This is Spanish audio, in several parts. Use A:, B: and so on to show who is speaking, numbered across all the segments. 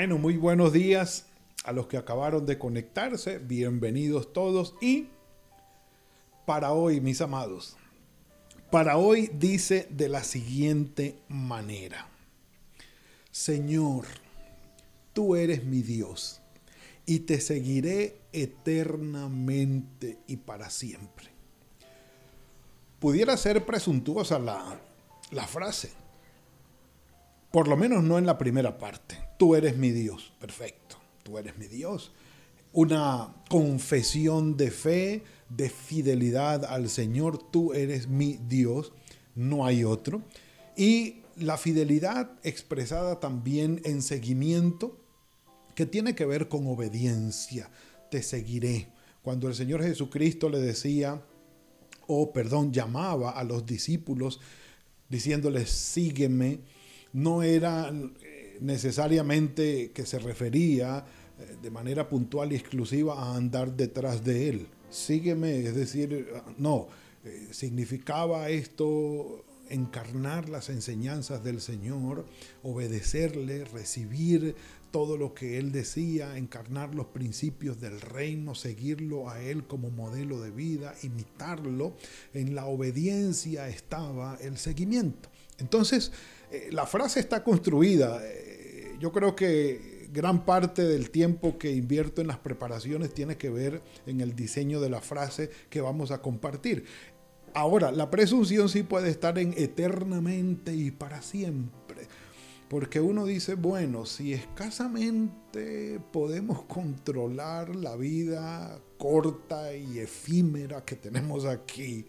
A: Bueno, muy buenos días a los que acabaron de conectarse. Bienvenidos todos. Y para hoy, mis amados, para hoy dice de la siguiente manera. Señor, tú eres mi Dios y te seguiré eternamente y para siempre. Pudiera ser presuntuosa la, la frase, por lo menos no en la primera parte. Tú eres mi Dios, perfecto, tú eres mi Dios. Una confesión de fe, de fidelidad al Señor, tú eres mi Dios, no hay otro. Y la fidelidad expresada también en seguimiento, que tiene que ver con obediencia. Te seguiré. Cuando el Señor Jesucristo le decía, o perdón, llamaba a los discípulos diciéndoles, sígueme, no era eh, necesariamente que se refería eh, de manera puntual y exclusiva a andar detrás de él. Sígueme, es decir, no, eh, significaba esto encarnar las enseñanzas del Señor, obedecerle, recibir todo lo que Él decía, encarnar los principios del reino, seguirlo a Él como modelo de vida, imitarlo. En la obediencia estaba el seguimiento. Entonces, eh, la frase está construida. Eh, yo creo que gran parte del tiempo que invierto en las preparaciones tiene que ver en el diseño de la frase que vamos a compartir. Ahora, la presunción sí puede estar en eternamente y para siempre. Porque uno dice, bueno, si escasamente podemos controlar la vida corta y efímera que tenemos aquí,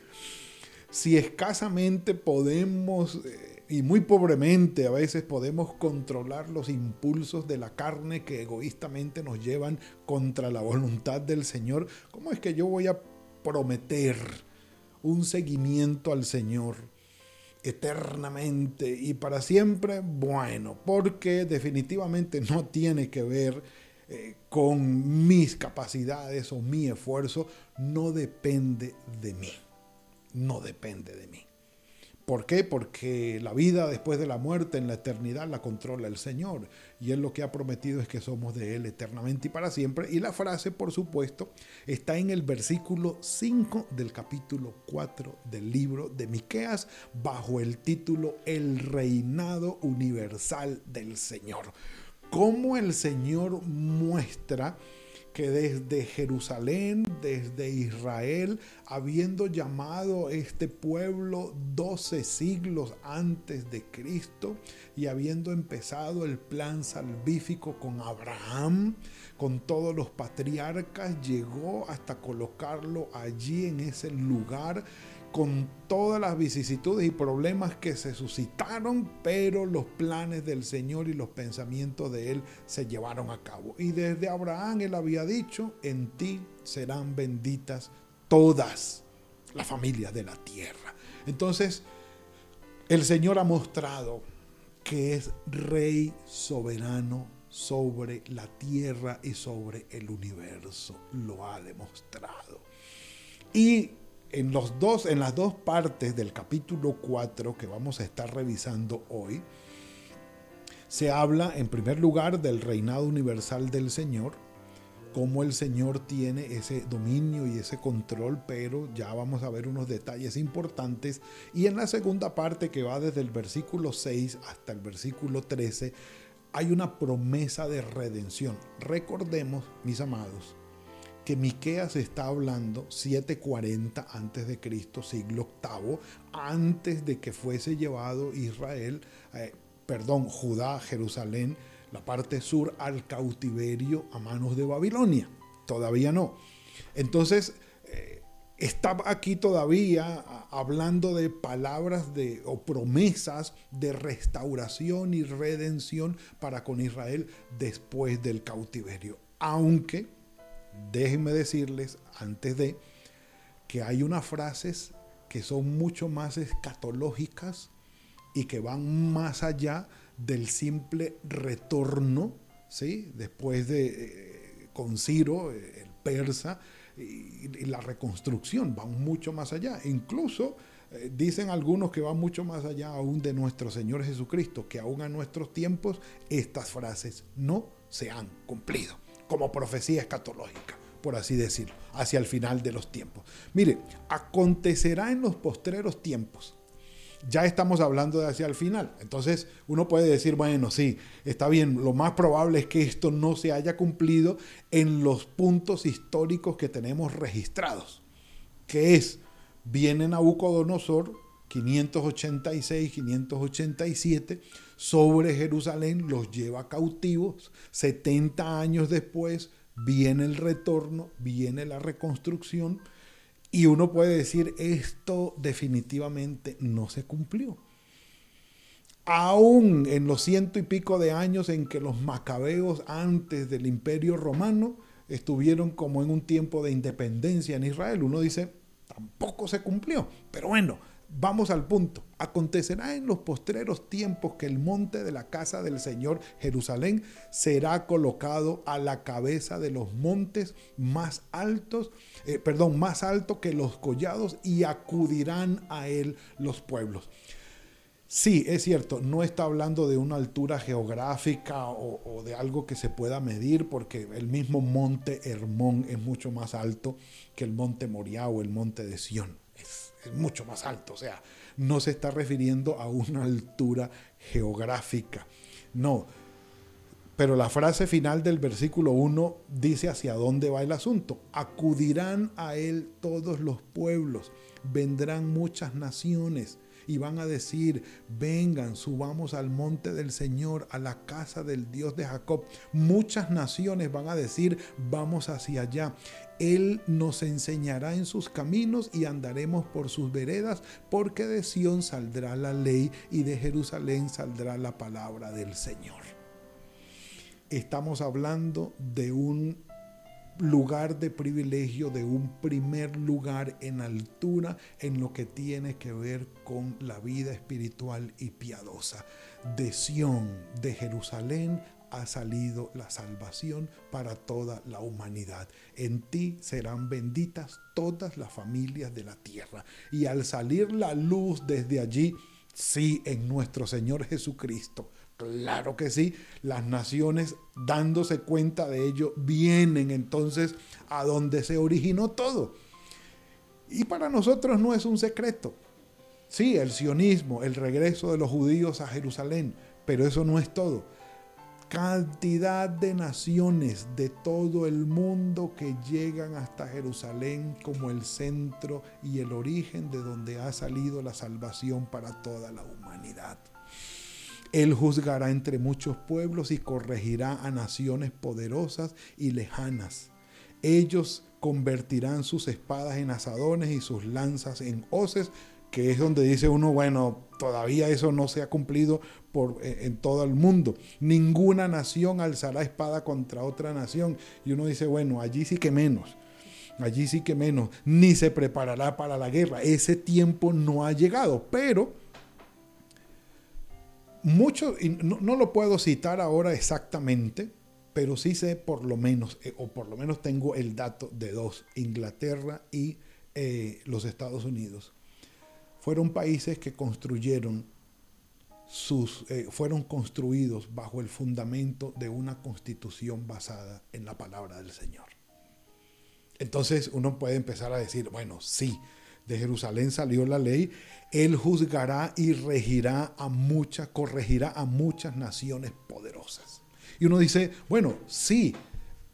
A: si escasamente podemos, eh, y muy pobremente a veces podemos controlar los impulsos de la carne que egoístamente nos llevan contra la voluntad del Señor, ¿cómo es que yo voy a prometer un seguimiento al Señor? eternamente y para siempre, bueno, porque definitivamente no tiene que ver eh, con mis capacidades o mi esfuerzo, no depende de mí no depende de mí. ¿Por qué? Porque la vida después de la muerte en la eternidad la controla el Señor. Y Él lo que ha prometido es que somos de Él eternamente y para siempre. Y la frase, por supuesto, está en el versículo 5 del capítulo 4 del libro de Miqueas, bajo el título El reinado universal del Señor. Cómo el Señor muestra que desde Jerusalén, desde Israel, habiendo llamado este pueblo 12 siglos antes de Cristo y habiendo empezado el plan salvífico con Abraham, con todos los patriarcas, llegó hasta colocarlo allí en ese lugar con todas las vicisitudes y problemas que se suscitaron, pero los planes del Señor y los pensamientos de Él se llevaron a cabo. Y desde Abraham Él había dicho, en ti serán benditas todas las familias de la tierra. Entonces, el Señor ha mostrado que es rey soberano sobre la tierra y sobre el universo. Lo ha demostrado. Y en, los dos, en las dos partes del capítulo 4 que vamos a estar revisando hoy, se habla en primer lugar del reinado universal del Señor, cómo el Señor tiene ese dominio y ese control, pero ya vamos a ver unos detalles importantes. Y en la segunda parte, que va desde el versículo 6 hasta el versículo 13, hay una promesa de redención. Recordemos, mis amados, que Miqueas está hablando 740 antes de Cristo, siglo octavo, antes de que fuese llevado Israel, eh, perdón, Judá, Jerusalén, la parte sur al cautiverio a manos de Babilonia. Todavía no. Entonces, eh, está aquí todavía hablando de palabras de, o promesas de restauración y redención para con Israel después del cautiverio. Aunque, déjenme decirles antes de que hay unas frases que son mucho más escatológicas y que van más allá del simple retorno, ¿sí? después de eh, con Ciro, el persa, y, la reconstrucción, van mucho más allá. Incluso eh, dicen algunos que van mucho más allá aún de nuestro Señor Jesucristo, que aún a nuestros tiempos estas frases no se han cumplido, como profecía escatológica por así decirlo, hacia el final de los tiempos. Mire, acontecerá en los postreros tiempos. Ya estamos hablando de hacia el final. Entonces uno puede decir, bueno, sí, está bien, lo más probable es que esto no se haya cumplido en los puntos históricos que tenemos registrados, que es, viene Nabucodonosor 586, 587, sobre Jerusalén, los lleva cautivos, 70 años después viene el retorno, viene la reconstrucción y uno puede decir esto definitivamente no se cumplió. Aún en los ciento y pico de años en que los macabeos antes del imperio romano estuvieron como en un tiempo de independencia en Israel, uno dice, tampoco se cumplió. Pero bueno, Vamos al punto. Acontecerá en los postreros tiempos que el monte de la casa del Señor Jerusalén será colocado a la cabeza de los montes más altos, eh, perdón, más alto que los collados y acudirán a él los pueblos. Sí, es cierto, no está hablando de una altura geográfica o, de algo que se pueda medir, porque el mismo monte Hermón es mucho más alto que el monte Moriah o el monte de Sión mucho más alto, o sea, no se está refiriendo a una altura geográfica, no. Pero la frase final del versículo 1 dice hacia dónde va el asunto. Acudirán a él todos los pueblos, vendrán muchas naciones y van a decir, vengan, subamos al monte del Señor, a la casa del Dios de Jacob. Muchas naciones van a decir, vamos hacia allá. Él nos enseñará en sus caminos y andaremos por sus veredas, porque de Sión saldrá la ley y de Jerusalén saldrá la palabra del Señor. Estamos hablando de un lugar de privilegio, de un primer lugar en altura en lo que tiene que ver con la vida espiritual y piadosa. De Sión, de Jerusalén, ha salido la salvación para toda la humanidad. En ti serán benditas todas las familias de la tierra. Y al salir la luz desde allí, sí, en nuestro Señor Jesucristo, Claro que sí, las naciones dándose cuenta de ello vienen entonces a donde se originó todo. Y para nosotros no es un secreto. Sí, el sionismo, el regreso de los judíos a Jerusalén, pero eso no es todo. Cantidad de naciones de todo el mundo que llegan hasta Jerusalén como el centro y el origen de donde ha salido la salvación para toda la humanidad. Él juzgará entre muchos pueblos y corregirá a naciones poderosas y lejanas. Ellos convertirán sus espadas en asadones y sus lanzas en hoces, que es donde dice uno, bueno, todavía eso no se ha cumplido por, eh, en todo el mundo. Ninguna nación alzará espada contra otra nación. Y uno dice, bueno, allí sí que menos. Allí sí que menos. Ni se preparará para la guerra. Ese tiempo no ha llegado. Pero mucho, y no, lo puedo citar ahora exactamente, pero sí sé por lo menos, eh, o por lo menos tengo el dato de dos, Inglaterra y eh, los Estados Unidos. Fueron países que construyeron sus, eh, fueron construidos bajo el fundamento de una constitución basada en la palabra del Señor. Entonces uno puede empezar a decir, bueno, sí, de Jerusalén salió la ley, él juzgará y regirá a muchas, corregirá a muchas naciones poderosas. Y uno dice, bueno, sí,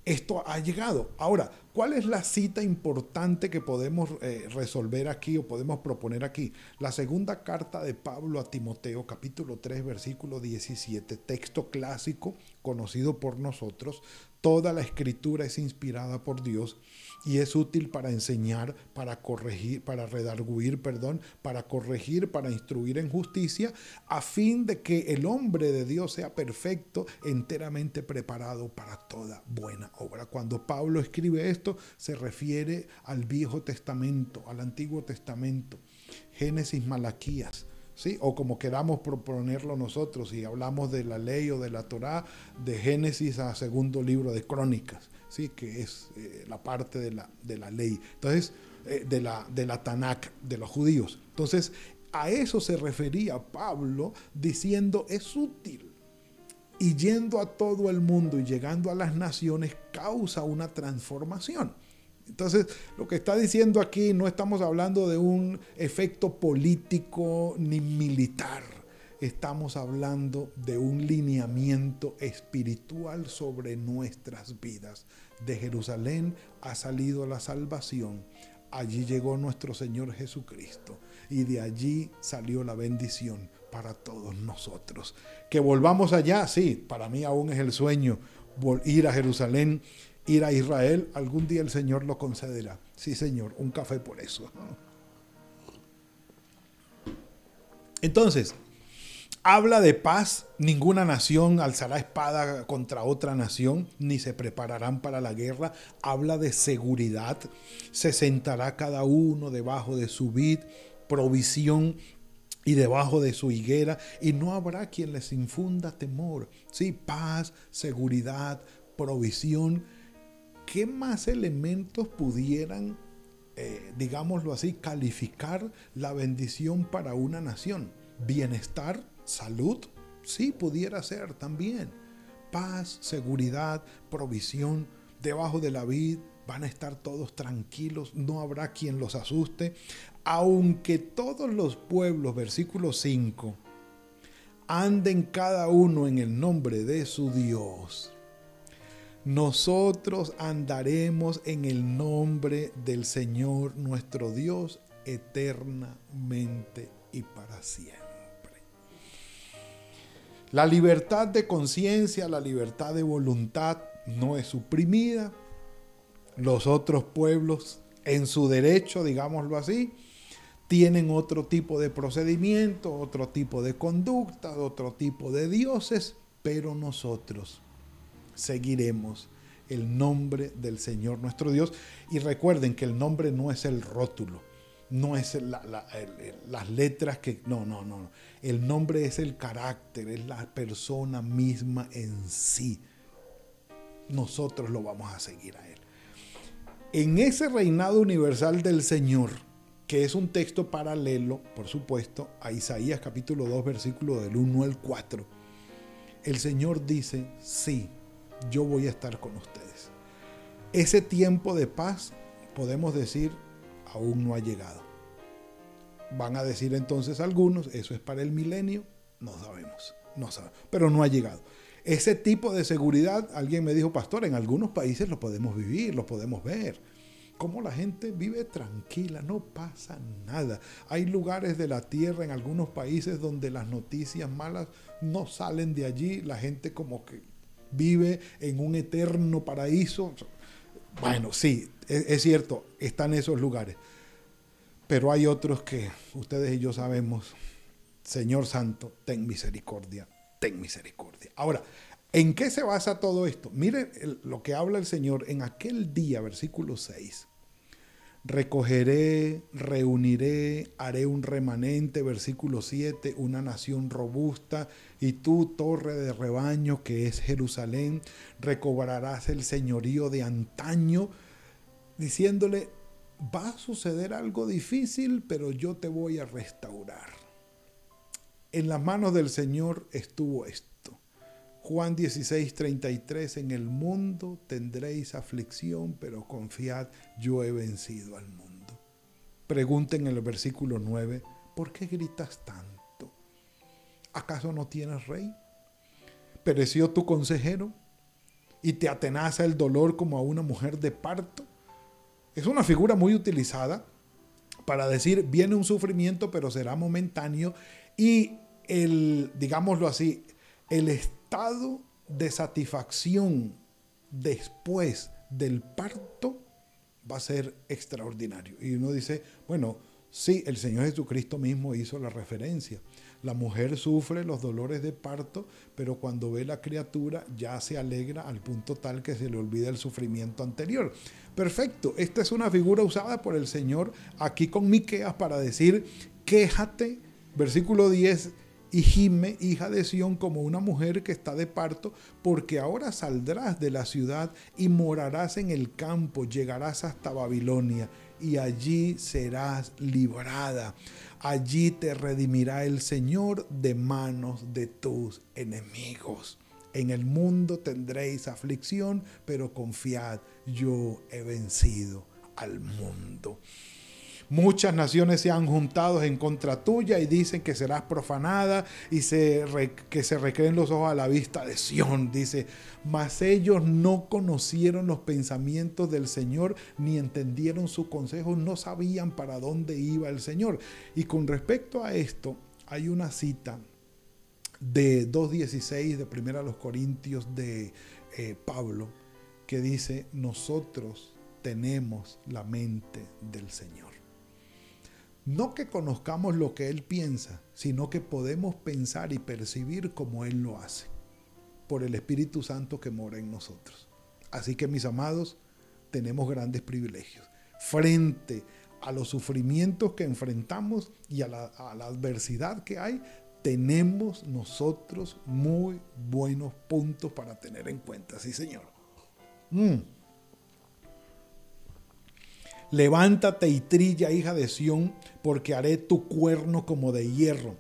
A: esto ha llegado. Ahora, ¿cuál es la cita importante que podemos eh, resolver aquí o podemos proponer aquí? La segunda carta de Pablo a Timoteo, capítulo 3, versículo 17, texto clásico conocido por nosotros. Toda la escritura es inspirada por Dios y es útil para enseñar, para corregir, para redarguir, perdón, para corregir, para instruir en justicia, a fin de que el hombre de Dios sea perfecto, enteramente preparado para toda buena obra. Cuando Pablo escribe esto, se refiere al Viejo Testamento, al Antiguo Testamento, Génesis, Malaquías. ¿Sí? o como queramos proponerlo nosotros, si hablamos de la ley o de la Torá, de Génesis a segundo libro de Crónicas. ¿Sí? que es eh, la parte de la, de la ley. Entonces, eh, de, la, de la Tanakh, de los judíos. Entonces, a eso se refería Pablo diciendo es útil. Y yendo a todo el mundo y llegando a las naciones causa una transformación. Entonces, lo que está diciendo aquí no estamos hablando de un efecto político ni militar estamos hablando de un lineamiento espiritual sobre nuestras vidas. De Jerusalén ha salido la salvación. Allí llegó nuestro Señor Jesucristo y de allí salió la bendición para todos nosotros. Que volvamos allá, sí, para mí aún es el sueño ir a Jerusalén, ir a Israel. Algún día el Señor lo concederá. Sí, Señor, un café por eso. Entonces, habla de paz, ninguna nación alzará espada contra otra nación, ni se prepararán para la guerra. Habla de seguridad, se sentará cada uno debajo de su vid, provisión y debajo de su higuera, y no habrá quien les infunda temor. Sí, paz, seguridad, provisión. ¿Qué más elementos pudieran, eh, digámoslo así, calificar la bendición para una nación? Bienestar, Salud, sí, pudiera ser también. Paz, seguridad, provisión. Debajo de la vid van a estar todos tranquilos, no habrá quien los asuste. Aunque todos los pueblos, versículo 5, anden cada uno en el nombre de su Dios. Nosotros andaremos en el nombre del Señor nuestro Dios eternamente y para siempre. La libertad de conciencia, la libertad de voluntad no es suprimida. Los otros pueblos, en su derecho, digámoslo así, tienen otro tipo de procedimiento, otro tipo de conducta, otro tipo de dioses, pero nosotros seguiremos el nombre del Señor nuestro Dios. Y recuerden que el nombre no es el rótulo no es las letras que... No, no, no. El nombre es el carácter, es la persona misma en sí. Nosotros lo vamos a seguir a Él. En ese reinado universal del Señor, que es un texto paralelo, por supuesto, a Isaías capítulo 2, versículo del 1 al 4, el Señor dice, sí, yo voy a estar con ustedes. Ese tiempo de paz, podemos decir, aún no ha llegado. Van a decir entonces algunos, eso es para el milenio, no sabemos, no sabemos, pero no ha llegado. Ese tipo de seguridad, alguien me dijo, pastor, en algunos países lo podemos vivir, lo podemos ver. Cómo la gente vive tranquila, no pasa nada. Hay lugares de la tierra en algunos países donde las noticias malas no salen de allí, la gente como que vive en un eterno paraíso. Bueno, sí, es, cierto, están esos lugares. Pero hay otros que ustedes y yo sabemos, Señor Santo, ten misericordia, ten misericordia. Ahora, ¿en qué se basa todo esto? Miren lo que habla el Señor en aquel día, versículo 6. Recogeré, reuniré, haré un remanente, versículo 7, una nación robusta, y tú, torre de rebaño que es Jerusalén, recobrarás el señorío de antaño, diciéndole, va a suceder algo difícil, pero yo te voy a restaurar. En las manos del Señor estuvo esto. Juan 16, 33, en el mundo tendréis aflicción, pero confiad, yo he vencido al mundo. Pregunten en el versículo 9, ¿por qué gritas tanto? ¿Acaso no tienes rey? ¿Pereció tu consejero? ¿Y te atenaza el dolor como a una mujer de parto? Es una figura muy utilizada para decir, viene un sufrimiento, pero será momentáneo. Y el, digámoslo así, el estado de satisfacción después del parto va a ser extraordinario. Y uno dice, bueno, sí, el Señor Jesucristo mismo hizo la referencia. La mujer sufre los dolores de parto, pero cuando ve la criatura ya se alegra al punto tal que se le olvida el sufrimiento anterior. Perfecto, esta es una figura usada por el Señor aquí con Miqueas para decir, quéjate, versículo 10, y gime, hija de Sión, como una mujer que está de parto, porque ahora saldrás de la ciudad y morarás en el campo, llegarás hasta Babilonia, y allí serás librada. Allí te redimirá el Señor de manos de tus enemigos. En el mundo tendréis aflicción, pero confiad, yo he vencido al mundo. Muchas naciones se han juntado en contra tuya y dicen que serás profanada y que se recreen los ojos a la vista de Sión. Dice, mas ellos no conocieron los pensamientos del Señor ni entendieron su consejo, no sabían para dónde iba el Señor. Y con respecto a esto, hay una cita de 2.16 de 1 los Corintios de eh, Pablo que dice, nosotros tenemos la mente del Señor. No que conozcamos lo que Él piensa, sino que podemos pensar y percibir como Él lo hace, por el Espíritu Santo que mora en nosotros. Así que mis amados, tenemos grandes privilegios. Frente a los sufrimientos que enfrentamos y a la, adversidad que hay, tenemos nosotros muy buenos puntos para tener en cuenta. Sí, Señor. Mm. Levántate y trilla, hija de Sión, porque haré tu cuerno como de hierro.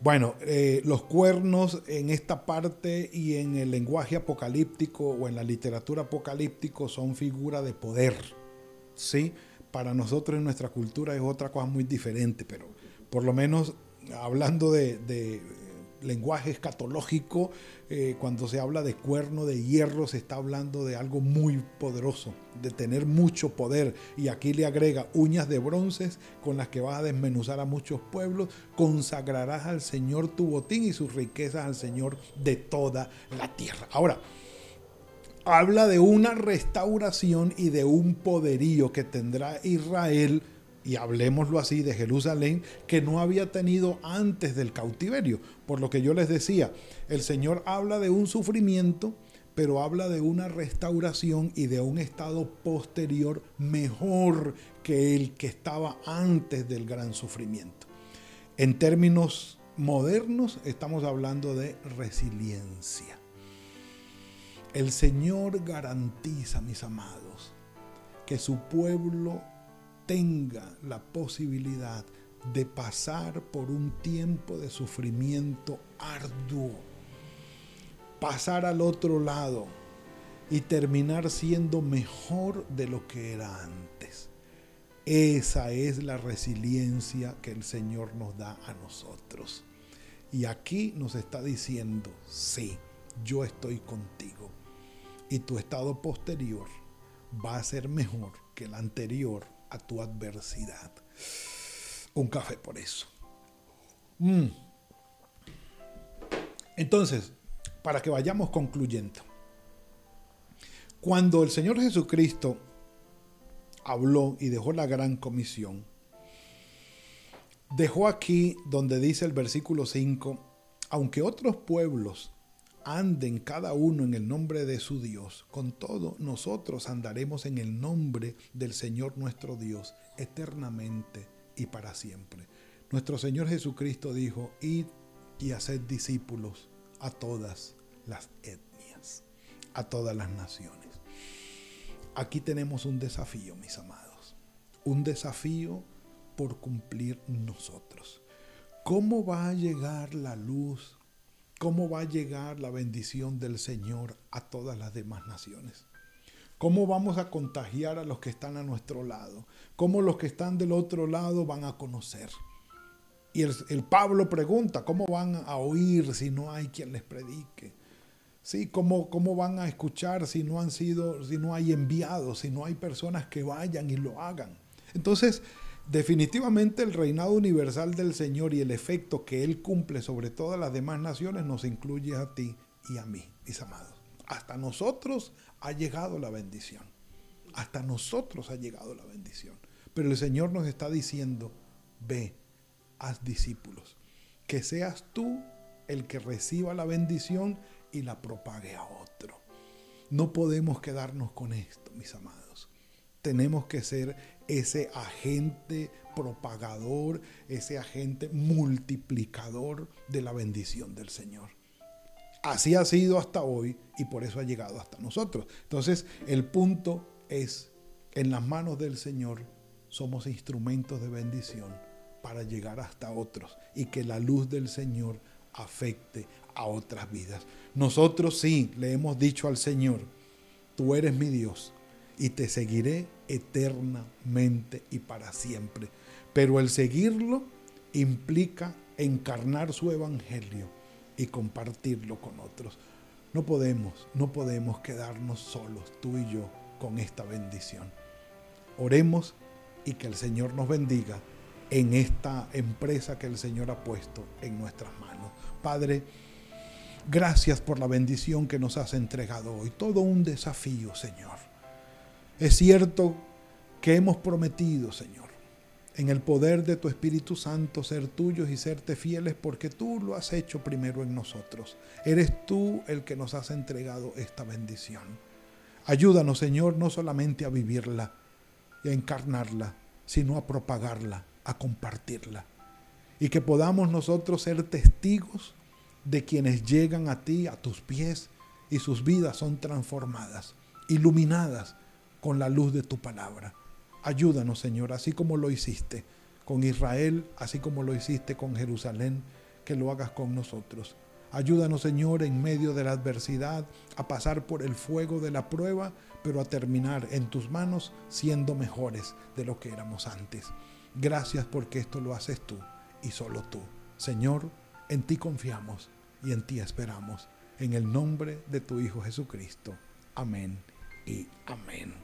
A: Bueno, eh, los cuernos en esta parte y en el lenguaje apocalíptico o en la literatura apocalíptico son figura de poder. ¿sí? Para nosotros en nuestra cultura es otra cosa muy diferente, pero por lo menos hablando de lenguaje escatológico, eh, cuando se habla de cuerno de hierro, se está hablando de algo muy poderoso, de tener mucho poder. Y aquí le agrega uñas de bronces con las que vas a desmenuzar a muchos pueblos, consagrarás al Señor tu botín y sus riquezas al Señor de toda la tierra. Ahora, habla de una restauración y de un poderío que tendrá Israel y hablemoslo así, de Jerusalén, que no había tenido antes del cautiverio. Por lo que yo les decía, el Señor habla de un sufrimiento, pero habla de una restauración y de un estado posterior mejor que el que estaba antes del gran sufrimiento. En términos modernos, estamos hablando de resiliencia. El Señor garantiza, mis amados, que su pueblo tenga la posibilidad de pasar por un tiempo de sufrimiento arduo, pasar al otro lado y terminar siendo mejor de lo que era antes. Esa es la resiliencia que el Señor nos da a nosotros. Y aquí nos está diciendo, sí, yo estoy contigo. Y tu estado posterior va a ser mejor que el anterior a tu adversidad. Un café por eso. Mm. Entonces, para que vayamos concluyendo. Cuando el Señor Jesucristo habló y dejó la gran comisión, dejó aquí donde dice el versículo 5, aunque otros pueblos anden cada uno en el nombre de su Dios. Con todo, nosotros andaremos en el nombre del Señor nuestro Dios eternamente y para siempre. Nuestro Señor Jesucristo dijo, id y haced discípulos a todas las etnias, a todas las naciones. Aquí tenemos un desafío, mis amados, un desafío por cumplir nosotros. ¿Cómo va a llegar la luz ¿Cómo va a llegar la bendición del Señor a todas las demás naciones? ¿Cómo vamos a contagiar a los que están a nuestro lado? ¿Cómo los que están del otro lado van a conocer? Y el, Pablo pregunta, ¿cómo van a oír si no hay quien les predique? ¿Sí? ¿Cómo, ¿Cómo van a escuchar si no han sido, si no hay enviados, si no hay personas que vayan y lo hagan? Entonces, Definitivamente el reinado universal del Señor y el efecto que Él cumple sobre todas las demás naciones nos incluye a ti y a mí, mis amados. Hasta nosotros ha llegado la bendición. hasta nosotros ha llegado la bendición. Pero el Señor nos está diciendo, ve, haz discípulos. Que seas tú el que reciba la bendición y la propague a otro. No podemos quedarnos con esto, mis amados. Tenemos que ser ese agente propagador, ese agente multiplicador de la bendición del Señor. Así ha sido hasta hoy y por eso ha llegado hasta nosotros. Entonces, el punto es, en las manos del Señor somos instrumentos de bendición para llegar hasta otros y que la luz del Señor afecte a otras vidas. Nosotros sí le hemos dicho al Señor, tú eres mi Dios y te seguiré eternamente y para siempre. Pero el seguirlo implica encarnar su evangelio y compartirlo con otros. No podemos, no podemos quedarnos solos, tú y yo, con esta bendición. Oremos y que el Señor nos bendiga en esta empresa que el Señor ha puesto en nuestras manos. Padre, gracias por la bendición que nos has entregado hoy. Todo un desafío, Señor. Es cierto que hemos prometido, Señor, en el poder de tu Espíritu Santo ser tuyos y serte fieles porque tú lo has hecho primero en nosotros. Eres tú el que nos has entregado esta bendición. Ayúdanos, Señor, no solamente a vivirla y a encarnarla, sino a propagarla, a compartirla. Y que podamos nosotros ser testigos de quienes llegan a ti, a tus pies, y sus vidas son transformadas, iluminadas con la luz de tu palabra. Ayúdanos, Señor, así como lo hiciste con Israel, así como lo hiciste con Jerusalén, que lo hagas con nosotros. Ayúdanos, Señor, en medio de la adversidad, a pasar por el fuego de la prueba, pero a terminar en tus manos siendo mejores de lo que éramos antes. Gracias porque esto lo haces tú y solo tú. Señor, en ti confiamos y en ti esperamos. En el nombre de tu Hijo Jesucristo. Amén amén.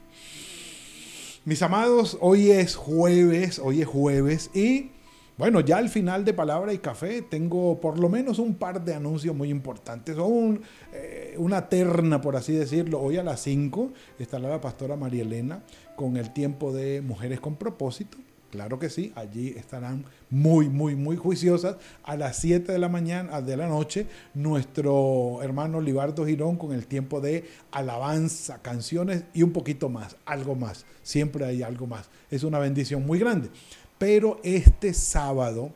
A: Mis amados, hoy es jueves, hoy es jueves y bueno, ya al final de Palabra y Café tengo por lo menos un par de anuncios muy importantes, o eh, una terna, por así decirlo. Hoy a las 5 estará la pastora María Elena con el tiempo de Mujeres con propósito. Claro que sí, allí estarán muy, muy, muy juiciosas. A las 7 de la mañana, de la noche, nuestro hermano Libardo Girón con el tiempo de alabanza, canciones y un poquito más, algo más. Siempre hay algo más. Es una bendición muy grande. Pero este sábado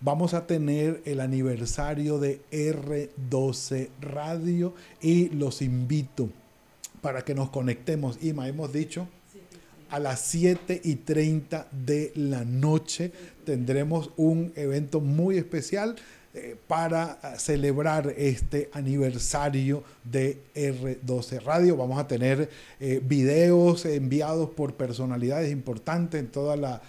A: vamos a tener el aniversario de R12 Radio y los invito para que nos conectemos. Ima, hemos dicho a las 7 y 30 de la noche tendremos un evento muy especial eh, para eh, celebrar este aniversario de R12 Radio. Vamos a tener eh, videos enviados por personalidades importantes en toda la,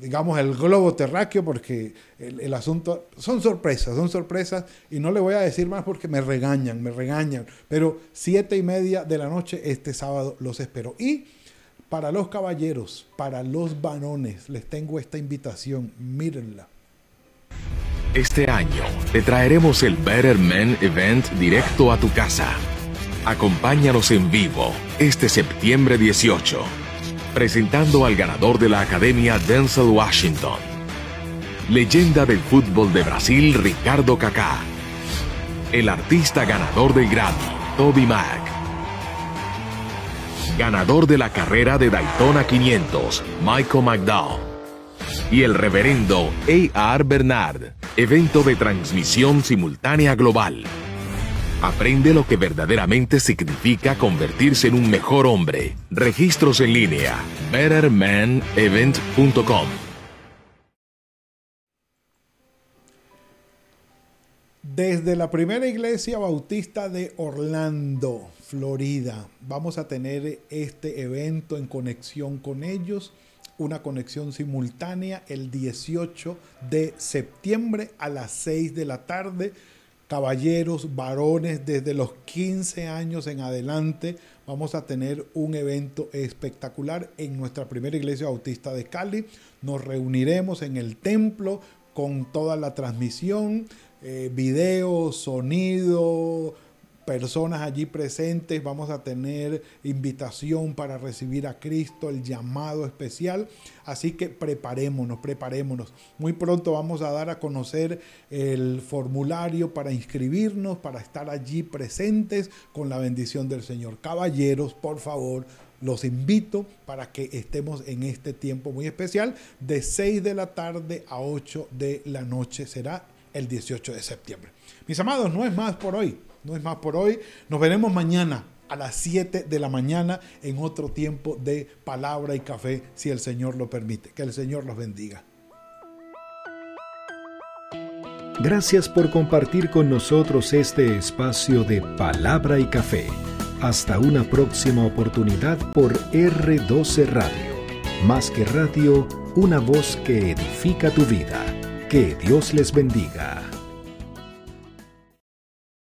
A: digamos, el globo terráqueo, porque el, asunto son sorpresas, son sorpresas, y no le voy a decir más porque me regañan, me regañan, pero siete y media de la noche este sábado los espero. Y para los caballeros, para los varones, les tengo esta invitación, mírenla.
B: Este año te traeremos el Better Men Event directo a tu casa. Acompáñanos en vivo este septiembre 18, presentando al ganador de la Academia Denzel Washington, leyenda del fútbol de Brasil Ricardo Kaká, el artista ganador del Grammy Toby Mac, ganador de la carrera de Daytona 500 Michael McDowell y el reverendo A.R. Bernard, evento de transmisión simultánea global. Aprende lo que verdaderamente significa convertirse en un mejor hombre. Registros en línea. bettermanevent.com.
A: Desde la primera iglesia bautista de Orlando, Florida, vamos a tener este evento en conexión con ellos una conexión simultánea el 18 de septiembre a las 6 de la tarde. Caballeros, varones, desde los 15 años en adelante, vamos a tener un evento espectacular en nuestra primera iglesia bautista de Cali. Nos reuniremos en el templo con toda la transmisión, eh, video, sonido, personas allí presentes, vamos a tener invitación para recibir a Cristo, el llamado especial. Así que preparémonos, preparémonos. Muy pronto vamos a dar a conocer el formulario para inscribirnos, para estar allí presentes con la bendición del Señor. Caballeros, por favor, los invito para que estemos en este tiempo muy especial de 6 de la tarde a 8 de la noche. Será el 18 de septiembre. Mis amados, no es más por hoy. No es más por hoy. Nos veremos mañana a las 7 de la mañana en otro tiempo de palabra y café, si el Señor lo permite. Que el Señor los bendiga.
C: Gracias por compartir con nosotros este espacio de palabra y café. Hasta una próxima oportunidad por R12 Radio. Más que radio, una voz que edifica tu vida. Que Dios les bendiga.